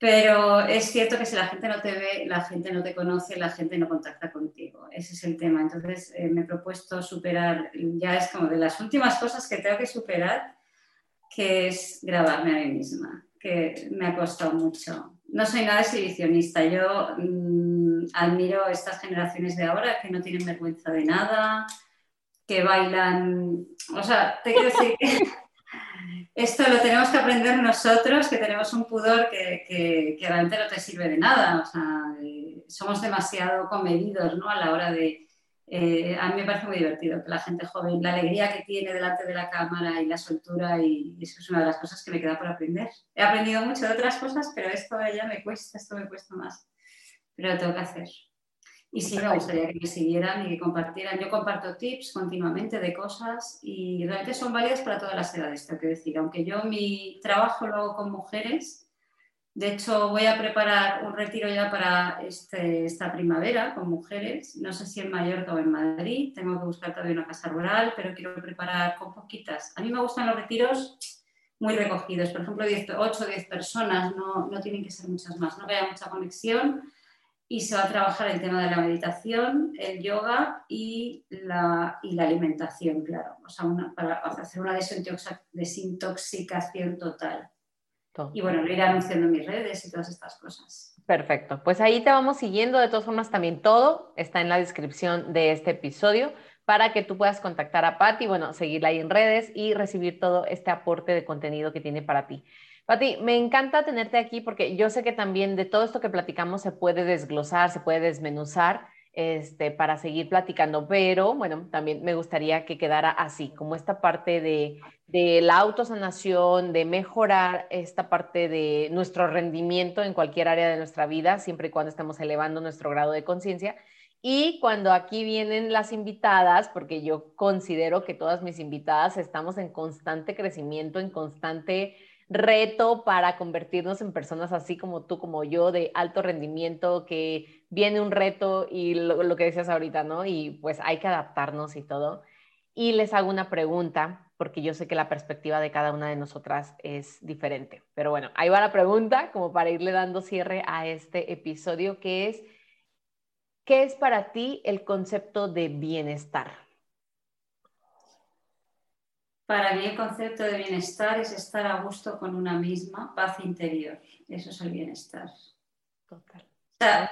B: Pero es cierto que si la gente no te ve, la gente no te conoce, la gente no contacta contigo. Ese es el tema. Entonces eh, me he propuesto superar, ya es como de las últimas cosas que tengo que superar, que es grabarme a mí misma, que me ha costado mucho. No soy nada exhibicionista. Yo mm, admiro estas generaciones de ahora que no tienen vergüenza de nada, que bailan. O sea, te quiero decir esto lo tenemos que aprender nosotros, que tenemos un pudor que, realmente no te sirve de nada. O sea, eh, somos demasiado comedidos ¿no? a la hora de... Eh, a mí me parece muy divertido que la gente joven, la alegría que tiene delante de la cámara y la soltura, y eso es una de las cosas que me queda por aprender. He aprendido mucho de otras cosas, pero esto ya me cuesta, esto me cuesta más. Pero lo tengo que hacer. Y sí, me gustaría que me siguieran y que compartieran. Yo comparto tips continuamente de cosas y realmente son válidas para todas las edades, tengo que decir. Aunque yo mi trabajo lo hago con mujeres, de hecho voy a preparar un retiro ya para este, esta primavera con mujeres. No sé si en Mallorca o en Madrid, tengo que buscar todavía una casa rural, pero quiero preparar con poquitas. A mí me gustan los retiros muy recogidos, por ejemplo, 8 o 10 personas, no, no tienen que ser muchas más, no que haya mucha conexión y se va a trabajar el tema de la meditación, el yoga y la, y la alimentación, claro, o sea, para hacer una desintoxicación total. Y bueno, lo iré anunciando en mis redes y todas estas cosas.
A: Perfecto, pues ahí te vamos siguiendo, de todas formas también todo está en la descripción de este episodio para que tú puedas contactar a Patti, bueno, seguirla ahí en redes y recibir todo este aporte de contenido que tiene para ti. Pati, me encanta tenerte aquí porque yo sé que también de todo esto que platicamos se puede desglosar, se puede desmenuzar este, para seguir platicando, pero bueno, también me gustaría que quedara así, como esta parte de, de la autosanación, de mejorar esta parte de nuestro rendimiento en cualquier área de nuestra vida, siempre y cuando estemos elevando nuestro grado de conciencia. Y cuando aquí vienen las invitadas, porque yo considero que todas mis invitadas estamos en constante crecimiento, en constante reto para convertirnos en personas así como tú, como yo, de alto rendimiento, que viene un reto y lo, que decías ahorita, ¿no? Y pues hay que adaptarnos y todo. Y les hago una pregunta, porque yo sé que la perspectiva de cada una de nosotras es diferente. Pero bueno, ahí va la pregunta, como para irle dando cierre a este episodio, que es, ¿qué es para ti el concepto de bienestar?
B: Para mí el concepto de bienestar es estar a gusto con una misma, paz interior. Eso es el bienestar. Total.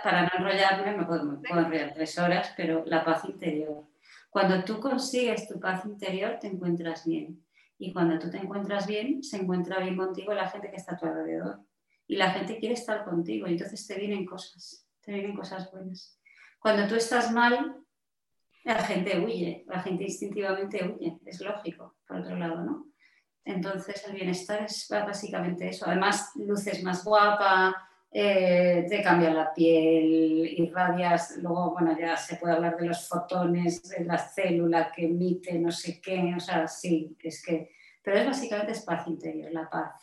B: para no enrollarme, me puedo, enrollar tres horas, pero la paz interior. Cuando tú consigues tu paz interior, te encuentras bien. Y cuando tú te encuentras bien, se encuentra bien contigo la gente que está a tu alrededor. Y la gente quiere estar contigo. Y entonces te vienen cosas, te vienen cosas buenas. Cuando tú estás mal, la gente huye, la gente instintivamente huye, es lógico, por otro lado, ¿no? Entonces el bienestar es básicamente eso. Además, luces más guapa, eh, te cambia la piel, irradias, luego, bueno, ya se puede hablar de los fotones, de la célula que emite, no sé qué, o sea, sí, es que, pero es básicamente es paz interior, la paz.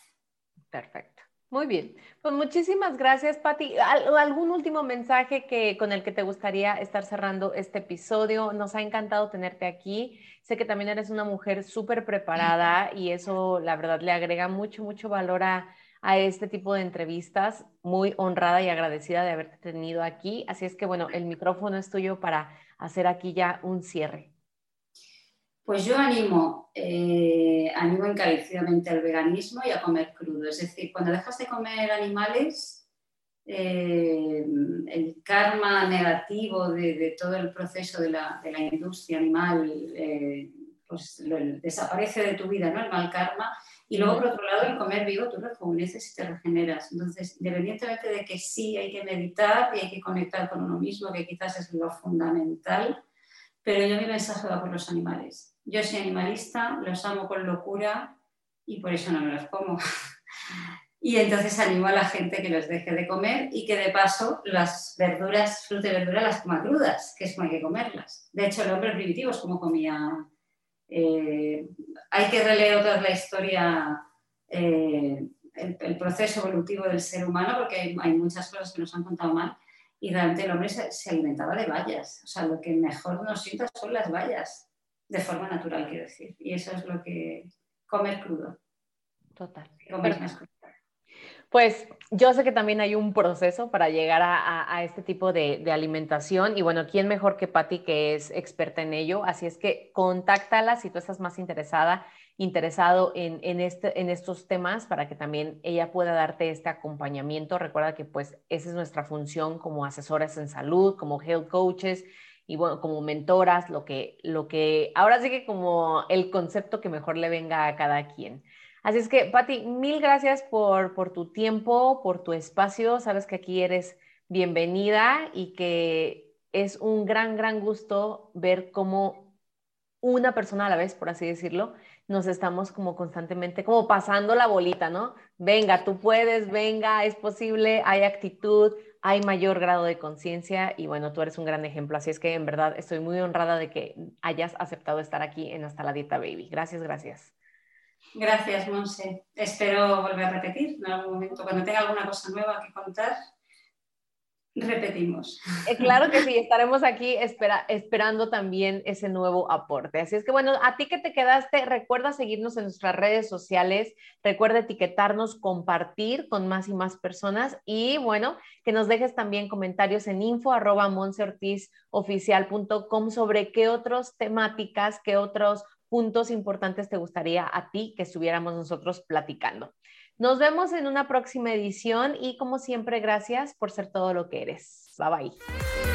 A: Perfecto. Muy bien. Pues muchísimas gracias, Patti. ¿Algún último mensaje que, con el que te gustaría estar cerrando este episodio? Nos ha encantado tenerte aquí. Sé que también eres una mujer súper preparada y eso, la verdad, le agrega mucho, mucho valor a, a este tipo de entrevistas. Muy honrada y agradecida de haberte tenido aquí. Así es que, bueno, el micrófono es tuyo para hacer aquí ya un cierre.
B: Pues yo animo, eh, animo encarecidamente al veganismo y a comer crudo. Es decir, cuando dejas de comer animales, eh, el karma negativo de, todo el proceso de la, industria animal eh, pues desaparece de tu vida, ¿no? El mal karma. Y luego, por otro lado, el comer vivo, tú rejuveneces y te regeneras. Entonces, independientemente de que sí hay que meditar y hay que conectar con uno mismo, que quizás es lo fundamental, pero yo mi mensaje va por los animales yo soy animalista, los amo con locura y por eso no me los como. [laughs] y entonces animo a la gente que los deje de comer y que de paso las verduras, fruta y verdura las coma crudas, que es como hay que comerlas. De hecho, el hombre primitivo es como comía. Eh, hay que releer otra la historia, eh, el, proceso evolutivo del ser humano, porque hay, muchas cosas que nos han contado mal. Y realmente el hombre se, se alimentaba de bayas. O sea, lo que mejor nos sienta son las bayas de forma natural, quiero decir. Y eso es lo que comer crudo.
A: Total. Pues yo sé que también hay un proceso para llegar a, este tipo de, alimentación y bueno, ¿quién mejor que Patti que es experta en ello? Así es que contáctala si tú estás más interesada, interesado en, este, en estos temas para que también ella pueda darte este acompañamiento. Recuerda que pues esa es nuestra función como asesores en salud, como health coaches y bueno, como mentoras, lo que, lo que, ahora sí que como el concepto que mejor le venga a cada quien. Así es que, Patti, mil gracias por, por tu tiempo, por tu espacio. Sabes que aquí eres bienvenida y que es un gran, gran gusto ver cómo una persona a la vez, por así decirlo, nos estamos como constantemente, como pasando la bolita, ¿no? Venga, tú puedes, venga, es posible, hay actitud, hay mayor grado de conciencia y bueno, tú eres un gran ejemplo. Así es que en verdad estoy muy honrada de que hayas aceptado estar aquí en Hasta la Dieta Baby. Gracias, gracias.
B: Gracias, Monse. Espero volver a repetir en algún momento. Cuando tenga alguna cosa nueva que contar, repetimos.
A: Eh, claro que sí, estaremos aquí esperando también ese nuevo aporte. Así es que bueno, a ti que te quedaste, recuerda seguirnos en nuestras redes sociales, recuerda etiquetarnos, compartir con más y más personas y bueno, que nos dejes también comentarios en info arroba sobre qué otras temáticas, qué otros puntos importantes te gustaría a ti que estuviéramos nosotros platicando. Nos vemos en una próxima edición y como siempre, gracias por ser todo lo que eres. Bye bye.